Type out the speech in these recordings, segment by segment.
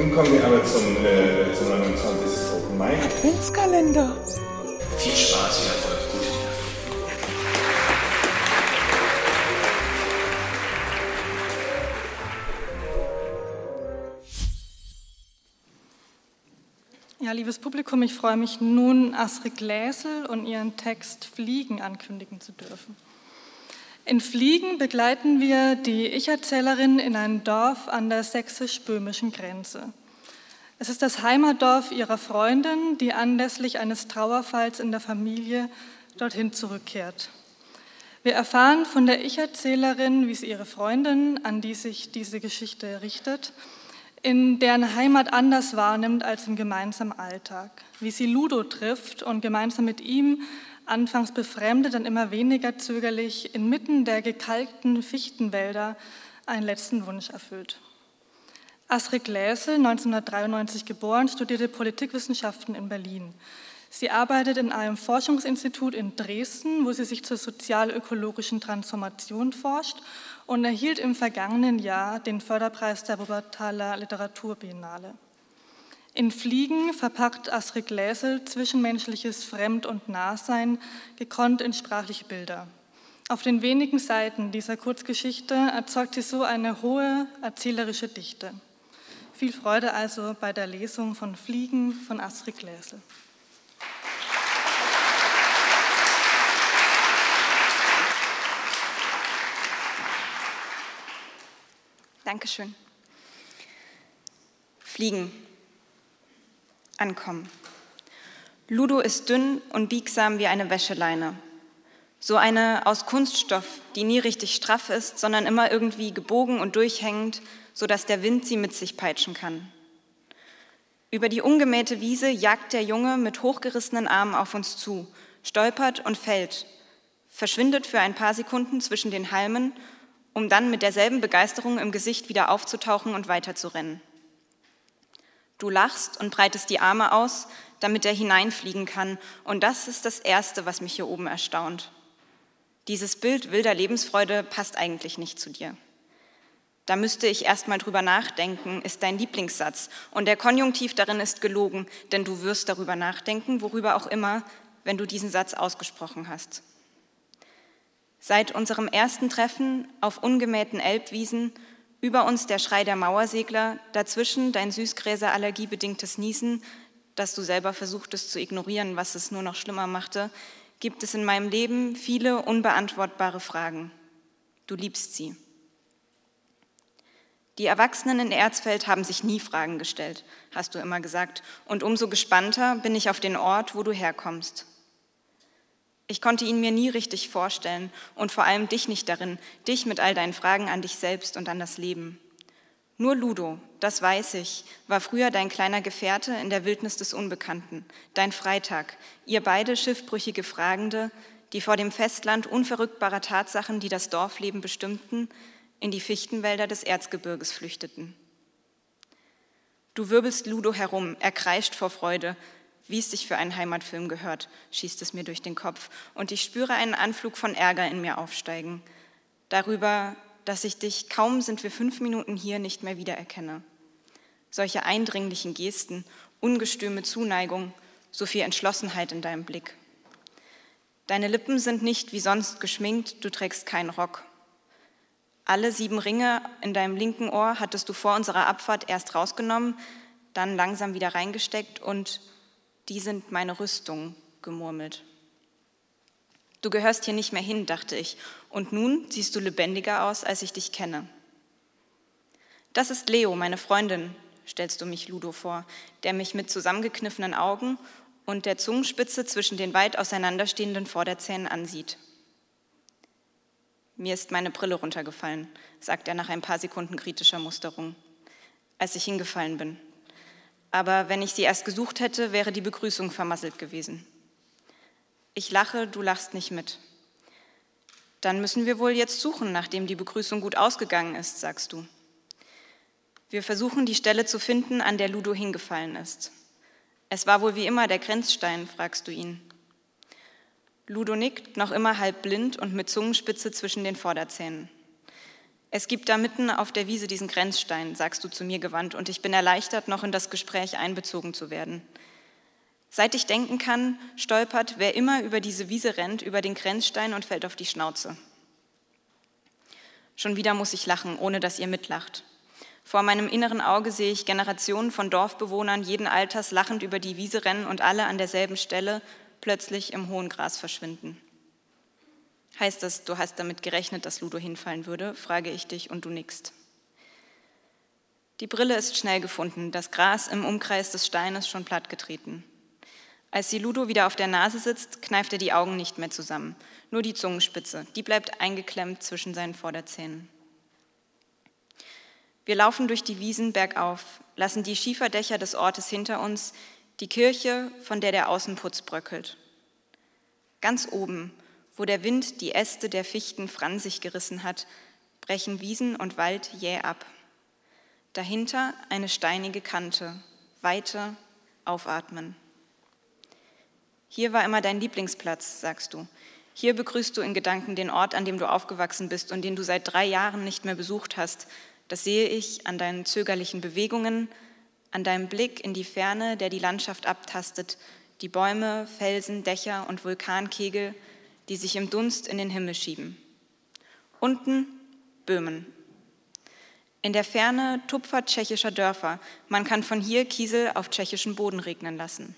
Nun kommen wir aber zum, äh, zum 29. Open Mic. Adventskalender. Viel Spaß, viel Erfolg, gute. Ja, liebes Publikum, ich freue mich nun, Astrid Gläsel und ihren Text Fliegen ankündigen zu dürfen. In Fliegen begleiten wir die Ich-Erzählerin in ein Dorf an der sächsisch-böhmischen Grenze. Es ist das Heimatdorf ihrer Freundin, die anlässlich eines Trauerfalls in der Familie dorthin zurückkehrt. Wir erfahren von der Ich-Erzählerin, wie sie ihre Freundin, an die sich diese Geschichte richtet, in deren Heimat anders wahrnimmt als im gemeinsamen Alltag, wie sie Ludo trifft und gemeinsam mit ihm, anfangs befremdet, dann immer weniger zögerlich, inmitten der gekalkten Fichtenwälder einen letzten Wunsch erfüllt. Astrid Gläsel, 1993 geboren, studierte Politikwissenschaften in Berlin. Sie arbeitet in einem Forschungsinstitut in Dresden, wo sie sich zur sozial-ökologischen Transformation forscht und erhielt im vergangenen Jahr den Förderpreis der Wuppertaler Literaturbiennale. In Fliegen verpackt Astrid Gläsel zwischenmenschliches Fremd- und Nahsein gekonnt in sprachliche Bilder. Auf den wenigen Seiten dieser Kurzgeschichte erzeugt sie so eine hohe erzählerische Dichte. Viel Freude also bei der Lesung von Fliegen von Astrid Gläsel. Dankeschön. Fliegen. Ankommen. Ludo ist dünn und biegsam wie eine Wäscheleine. So eine aus Kunststoff, die nie richtig straff ist, sondern immer irgendwie gebogen und durchhängend, sodass der Wind sie mit sich peitschen kann. Über die ungemähte Wiese jagt der Junge mit hochgerissenen Armen auf uns zu, stolpert und fällt, verschwindet für ein paar Sekunden zwischen den Halmen um dann mit derselben Begeisterung im Gesicht wieder aufzutauchen und weiterzurennen. Du lachst und breitest die Arme aus, damit er hineinfliegen kann, und das ist das Erste, was mich hier oben erstaunt. Dieses Bild wilder Lebensfreude passt eigentlich nicht zu dir. Da müsste ich erst mal drüber nachdenken, ist dein Lieblingssatz. Und der Konjunktiv darin ist gelogen, denn du wirst darüber nachdenken, worüber auch immer, wenn du diesen Satz ausgesprochen hast. Seit unserem ersten Treffen auf ungemähten Elbwiesen, über uns der Schrei der Mauersegler, dazwischen dein Süßgräserallergiebedingtes Niesen, das du selber versuchtest zu ignorieren, was es nur noch schlimmer machte, gibt es in meinem Leben viele unbeantwortbare Fragen. Du liebst sie. Die Erwachsenen in Erzfeld haben sich nie Fragen gestellt, hast du immer gesagt, und umso gespannter bin ich auf den Ort, wo du herkommst. Ich konnte ihn mir nie richtig vorstellen und vor allem dich nicht darin, dich mit all deinen Fragen an dich selbst und an das Leben. Nur Ludo, das weiß ich, war früher dein kleiner Gefährte in der Wildnis des Unbekannten, dein Freitag, ihr beide schiffbrüchige Fragende, die vor dem Festland unverrückbarer Tatsachen, die das Dorfleben bestimmten, in die Fichtenwälder des Erzgebirges flüchteten. Du wirbelst Ludo herum, er kreischt vor Freude, wie es sich für einen Heimatfilm gehört, schießt es mir durch den Kopf. Und ich spüre einen Anflug von Ärger in mir aufsteigen. Darüber, dass ich dich, kaum sind wir fünf Minuten hier, nicht mehr wiedererkenne. Solche eindringlichen Gesten, ungestüme Zuneigung, so viel Entschlossenheit in deinem Blick. Deine Lippen sind nicht wie sonst geschminkt, du trägst keinen Rock. Alle sieben Ringe in deinem linken Ohr hattest du vor unserer Abfahrt erst rausgenommen, dann langsam wieder reingesteckt und die sind meine Rüstung, gemurmelt. Du gehörst hier nicht mehr hin, dachte ich, und nun siehst du lebendiger aus, als ich dich kenne. Das ist Leo, meine Freundin, stellst du mich Ludo vor, der mich mit zusammengekniffenen Augen und der Zungenspitze zwischen den weit auseinanderstehenden Vorderzähnen ansieht. Mir ist meine Brille runtergefallen, sagt er nach ein paar Sekunden kritischer Musterung, als ich hingefallen bin aber wenn ich sie erst gesucht hätte, wäre die Begrüßung vermasselt gewesen. Ich lache, du lachst nicht mit. Dann müssen wir wohl jetzt suchen, nachdem die Begrüßung gut ausgegangen ist, sagst du. Wir versuchen die Stelle zu finden, an der Ludo hingefallen ist. Es war wohl wie immer der Grenzstein, fragst du ihn. Ludo nickt, noch immer halb blind und mit Zungenspitze zwischen den Vorderzähnen. Es gibt da mitten auf der Wiese diesen Grenzstein, sagst du zu mir gewandt, und ich bin erleichtert, noch in das Gespräch einbezogen zu werden. Seit ich denken kann, stolpert, wer immer über diese Wiese rennt, über den Grenzstein und fällt auf die Schnauze. Schon wieder muss ich lachen, ohne dass ihr mitlacht. Vor meinem inneren Auge sehe ich Generationen von Dorfbewohnern jeden Alters lachend über die Wiese rennen und alle an derselben Stelle plötzlich im hohen Gras verschwinden. Heißt das, du hast damit gerechnet, dass Ludo hinfallen würde? frage ich dich und du nickst. Die Brille ist schnell gefunden, das Gras im Umkreis des Steines schon plattgetreten. Als die Ludo wieder auf der Nase sitzt, kneift er die Augen nicht mehr zusammen. Nur die Zungenspitze, die bleibt eingeklemmt zwischen seinen Vorderzähnen. Wir laufen durch die Wiesen bergauf, lassen die Schieferdächer des Ortes hinter uns, die Kirche, von der der Außenputz bröckelt. Ganz oben, wo der Wind die Äste der Fichten fransig gerissen hat, brechen Wiesen und Wald jäh ab. Dahinter eine steinige Kante, Weite, Aufatmen. Hier war immer dein Lieblingsplatz, sagst du. Hier begrüßt du in Gedanken den Ort, an dem du aufgewachsen bist und den du seit drei Jahren nicht mehr besucht hast. Das sehe ich an deinen zögerlichen Bewegungen, an deinem Blick in die Ferne, der die Landschaft abtastet, die Bäume, Felsen, Dächer und Vulkankegel, die sich im Dunst in den Himmel schieben. Unten Böhmen. In der Ferne Tupfer tschechischer Dörfer. Man kann von hier Kiesel auf tschechischem Boden regnen lassen.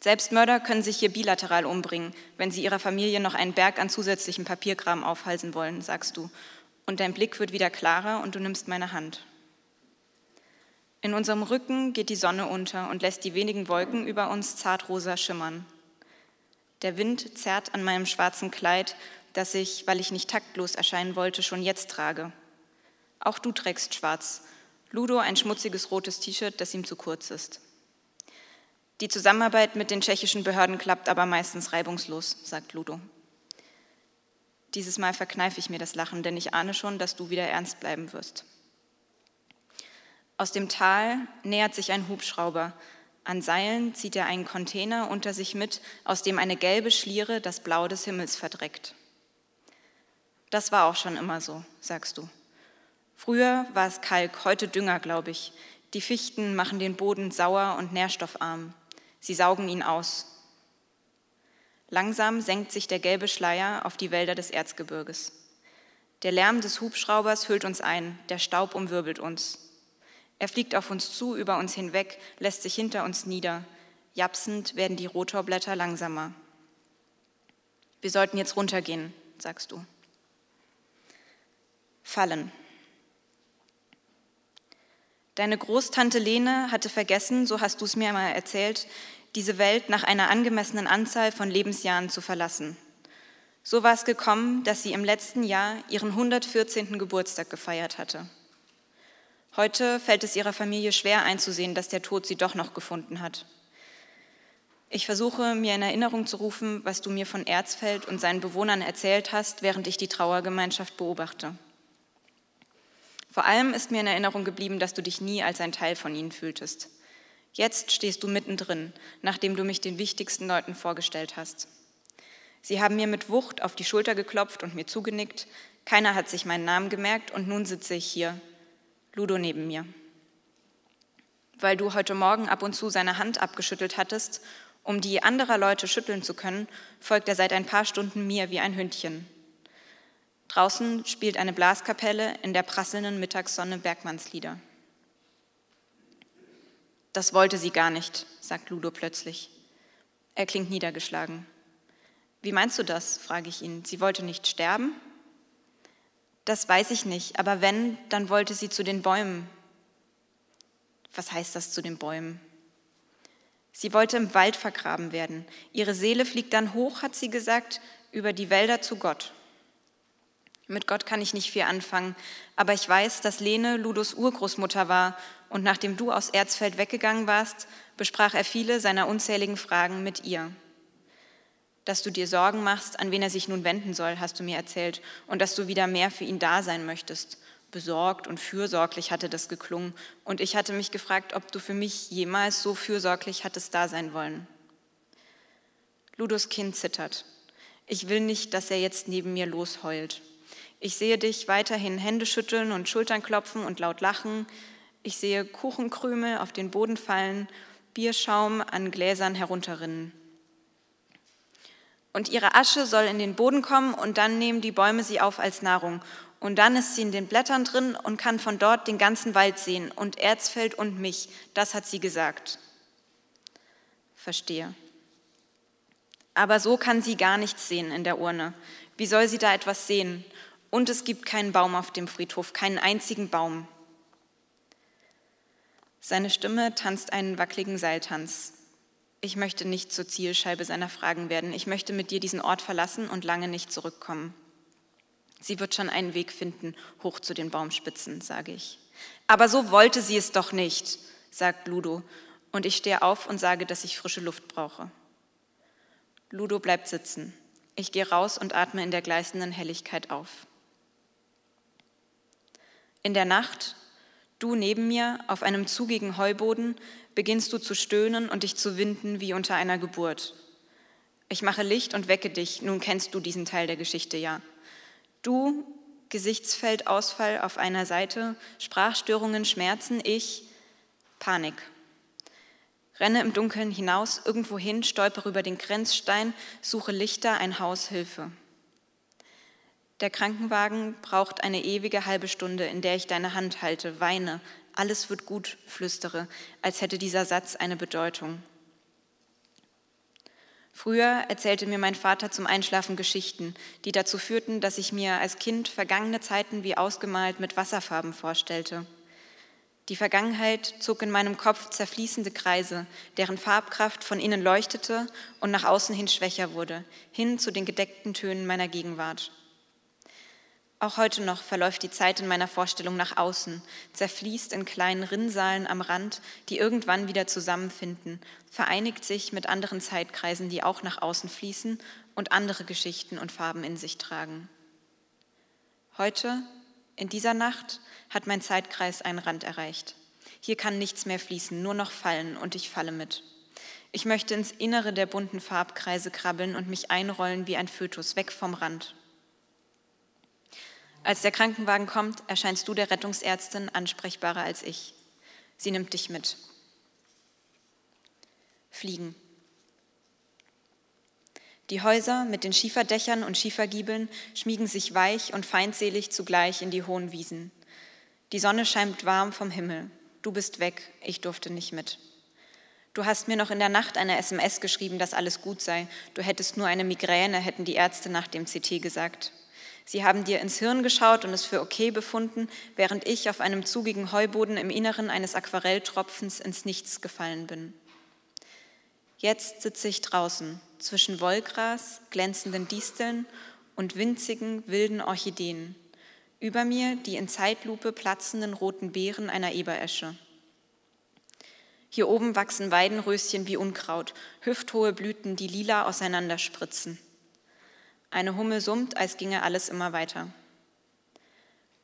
Selbstmörder können sich hier bilateral umbringen, wenn sie ihrer Familie noch einen Berg an zusätzlichem Papierkram aufhalsen wollen, sagst du. Und dein Blick wird wieder klarer und du nimmst meine Hand. In unserem Rücken geht die Sonne unter und lässt die wenigen Wolken über uns zartrosa schimmern. Der Wind zerrt an meinem schwarzen Kleid, das ich, weil ich nicht taktlos erscheinen wollte, schon jetzt trage. Auch du trägst schwarz. Ludo ein schmutziges rotes T-Shirt, das ihm zu kurz ist. Die Zusammenarbeit mit den tschechischen Behörden klappt aber meistens reibungslos, sagt Ludo. Dieses Mal verkneife ich mir das Lachen, denn ich ahne schon, dass du wieder ernst bleiben wirst. Aus dem Tal nähert sich ein Hubschrauber. An Seilen zieht er einen Container unter sich mit, aus dem eine gelbe Schliere das Blau des Himmels verdreckt. Das war auch schon immer so, sagst du. Früher war es Kalk, heute Dünger, glaube ich. Die Fichten machen den Boden sauer und nährstoffarm. Sie saugen ihn aus. Langsam senkt sich der gelbe Schleier auf die Wälder des Erzgebirges. Der Lärm des Hubschraubers hüllt uns ein, der Staub umwirbelt uns. Er fliegt auf uns zu, über uns hinweg, lässt sich hinter uns nieder. Japsend werden die Rotorblätter langsamer. Wir sollten jetzt runtergehen, sagst du. Fallen. Deine Großtante Lene hatte vergessen, so hast du es mir einmal erzählt, diese Welt nach einer angemessenen Anzahl von Lebensjahren zu verlassen. So war es gekommen, dass sie im letzten Jahr ihren 114. Geburtstag gefeiert hatte. Heute fällt es ihrer Familie schwer einzusehen, dass der Tod sie doch noch gefunden hat. Ich versuche mir in Erinnerung zu rufen, was du mir von Erzfeld und seinen Bewohnern erzählt hast, während ich die Trauergemeinschaft beobachte. Vor allem ist mir in Erinnerung geblieben, dass du dich nie als ein Teil von ihnen fühltest. Jetzt stehst du mittendrin, nachdem du mich den wichtigsten Leuten vorgestellt hast. Sie haben mir mit Wucht auf die Schulter geklopft und mir zugenickt. Keiner hat sich meinen Namen gemerkt und nun sitze ich hier, Ludo neben mir. Weil du heute Morgen ab und zu seine Hand abgeschüttelt hattest, um die anderer Leute schütteln zu können, folgt er seit ein paar Stunden mir wie ein Hündchen. Draußen spielt eine Blaskapelle in der prasselnden Mittagssonne Bergmannslieder. Das wollte sie gar nicht, sagt Ludo plötzlich. Er klingt niedergeschlagen. Wie meinst du das? frage ich ihn. Sie wollte nicht sterben? Das weiß ich nicht, aber wenn, dann wollte sie zu den Bäumen. Was heißt das zu den Bäumen? Sie wollte im Wald vergraben werden. Ihre Seele fliegt dann hoch, hat sie gesagt, über die Wälder zu Gott. Mit Gott kann ich nicht viel anfangen, aber ich weiß, dass Lene Ludos Urgroßmutter war und nachdem du aus Erzfeld weggegangen warst, besprach er viele seiner unzähligen Fragen mit ihr. Dass du dir Sorgen machst, an wen er sich nun wenden soll, hast du mir erzählt, und dass du wieder mehr für ihn da sein möchtest. Besorgt und fürsorglich hatte das geklungen, und ich hatte mich gefragt, ob du für mich jemals so fürsorglich hattest da sein wollen. Ludos Kind zittert. Ich will nicht, dass er jetzt neben mir losheult. Ich sehe dich weiterhin Hände schütteln und Schultern klopfen und laut lachen. Ich sehe Kuchenkrümel auf den Boden fallen, Bierschaum an Gläsern herunterrinnen. Und ihre Asche soll in den Boden kommen und dann nehmen die Bäume sie auf als Nahrung. Und dann ist sie in den Blättern drin und kann von dort den ganzen Wald sehen und Erzfeld und mich. Das hat sie gesagt. Verstehe. Aber so kann sie gar nichts sehen in der Urne. Wie soll sie da etwas sehen? Und es gibt keinen Baum auf dem Friedhof, keinen einzigen Baum. Seine Stimme tanzt einen wackeligen Seiltanz. Ich möchte nicht zur Zielscheibe seiner Fragen werden. Ich möchte mit dir diesen Ort verlassen und lange nicht zurückkommen. Sie wird schon einen Weg finden, hoch zu den Baumspitzen, sage ich. Aber so wollte sie es doch nicht, sagt Ludo, und ich stehe auf und sage, dass ich frische Luft brauche. Ludo bleibt sitzen. Ich gehe raus und atme in der gleißenden Helligkeit auf. In der Nacht, du neben mir auf einem zugigen Heuboden, beginnst du zu stöhnen und dich zu winden wie unter einer Geburt. Ich mache Licht und wecke dich, nun kennst du diesen Teil der Geschichte ja. Du, Gesichtsfeldausfall auf einer Seite, Sprachstörungen, Schmerzen, ich, Panik. Renne im Dunkeln hinaus, irgendwo hin, stolpere über den Grenzstein, suche Lichter, ein Haus, Hilfe. Der Krankenwagen braucht eine ewige halbe Stunde, in der ich deine Hand halte, weine, alles wird gut, flüstere, als hätte dieser Satz eine Bedeutung. Früher erzählte mir mein Vater zum Einschlafen Geschichten, die dazu führten, dass ich mir als Kind vergangene Zeiten wie ausgemalt mit Wasserfarben vorstellte. Die Vergangenheit zog in meinem Kopf zerfließende Kreise, deren Farbkraft von innen leuchtete und nach außen hin schwächer wurde, hin zu den gedeckten Tönen meiner Gegenwart. Auch heute noch verläuft die Zeit in meiner Vorstellung nach außen, zerfließt in kleinen Rinnsalen am Rand, die irgendwann wieder zusammenfinden, vereinigt sich mit anderen Zeitkreisen, die auch nach außen fließen und andere Geschichten und Farben in sich tragen. Heute, in dieser Nacht, hat mein Zeitkreis einen Rand erreicht. Hier kann nichts mehr fließen, nur noch fallen und ich falle mit. Ich möchte ins Innere der bunten Farbkreise krabbeln und mich einrollen wie ein Fötus, weg vom Rand. Als der Krankenwagen kommt, erscheinst du der Rettungsärztin ansprechbarer als ich. Sie nimmt dich mit. Fliegen. Die Häuser mit den Schieferdächern und Schiefergiebeln schmiegen sich weich und feindselig zugleich in die hohen Wiesen. Die Sonne scheint warm vom Himmel. Du bist weg, ich durfte nicht mit. Du hast mir noch in der Nacht eine SMS geschrieben, dass alles gut sei. Du hättest nur eine Migräne, hätten die Ärzte nach dem CT gesagt. Sie haben dir ins Hirn geschaut und es für okay befunden, während ich auf einem zugigen Heuboden im Inneren eines Aquarelltropfens ins Nichts gefallen bin. Jetzt sitze ich draußen zwischen Wollgras, glänzenden Disteln und winzigen wilden Orchideen. Über mir die in Zeitlupe platzenden roten Beeren einer Eberesche. Hier oben wachsen Weidenröschen wie Unkraut, hüfthohe Blüten, die lila auseinanderspritzen. Eine Hummel summt, als ginge alles immer weiter.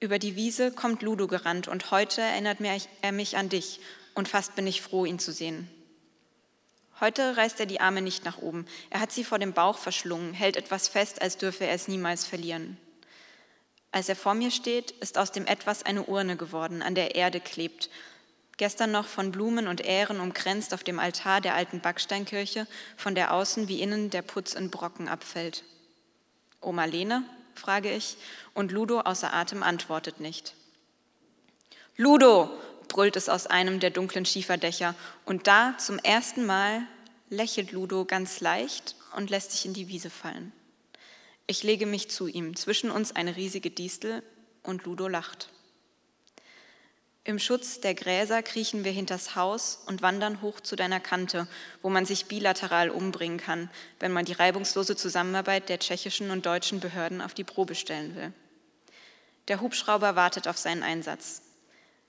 Über die Wiese kommt Ludo gerannt und heute erinnert er mich an dich und fast bin ich froh, ihn zu sehen. Heute reißt er die Arme nicht nach oben. Er hat sie vor dem Bauch verschlungen, hält etwas fest, als dürfe er es niemals verlieren. Als er vor mir steht, ist aus dem Etwas eine Urne geworden, an der Erde klebt. Gestern noch von Blumen und Ähren umkränzt auf dem Altar der alten Backsteinkirche, von der außen wie innen der Putz in Brocken abfällt. Oma Lene? frage ich, und Ludo außer Atem antwortet nicht. Ludo! brüllt es aus einem der dunklen Schieferdächer, und da zum ersten Mal lächelt Ludo ganz leicht und lässt sich in die Wiese fallen. Ich lege mich zu ihm, zwischen uns eine riesige Distel, und Ludo lacht. Im Schutz der Gräser kriechen wir hinters Haus und wandern hoch zu deiner Kante, wo man sich bilateral umbringen kann, wenn man die reibungslose Zusammenarbeit der tschechischen und deutschen Behörden auf die Probe stellen will. Der Hubschrauber wartet auf seinen Einsatz.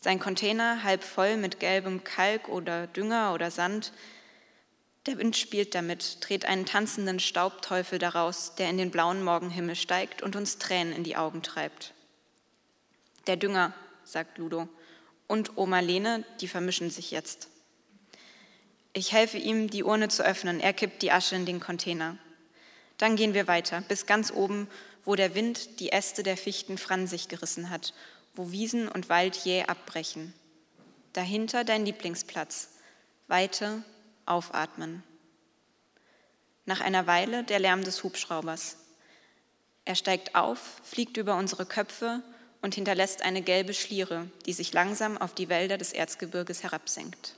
Sein Container halb voll mit gelbem Kalk oder Dünger oder Sand. Der Wind spielt damit, dreht einen tanzenden Staubteufel daraus, der in den blauen Morgenhimmel steigt und uns Tränen in die Augen treibt. Der Dünger, sagt Ludo und Oma Lene, die vermischen sich jetzt. Ich helfe ihm, die Urne zu öffnen. Er kippt die Asche in den Container. Dann gehen wir weiter, bis ganz oben, wo der Wind die Äste der Fichten fransig gerissen hat, wo Wiesen und Wald jäh abbrechen. Dahinter dein Lieblingsplatz, Weite, aufatmen. Nach einer Weile der Lärm des Hubschraubers. Er steigt auf, fliegt über unsere Köpfe und hinterlässt eine gelbe Schliere, die sich langsam auf die Wälder des Erzgebirges herabsenkt.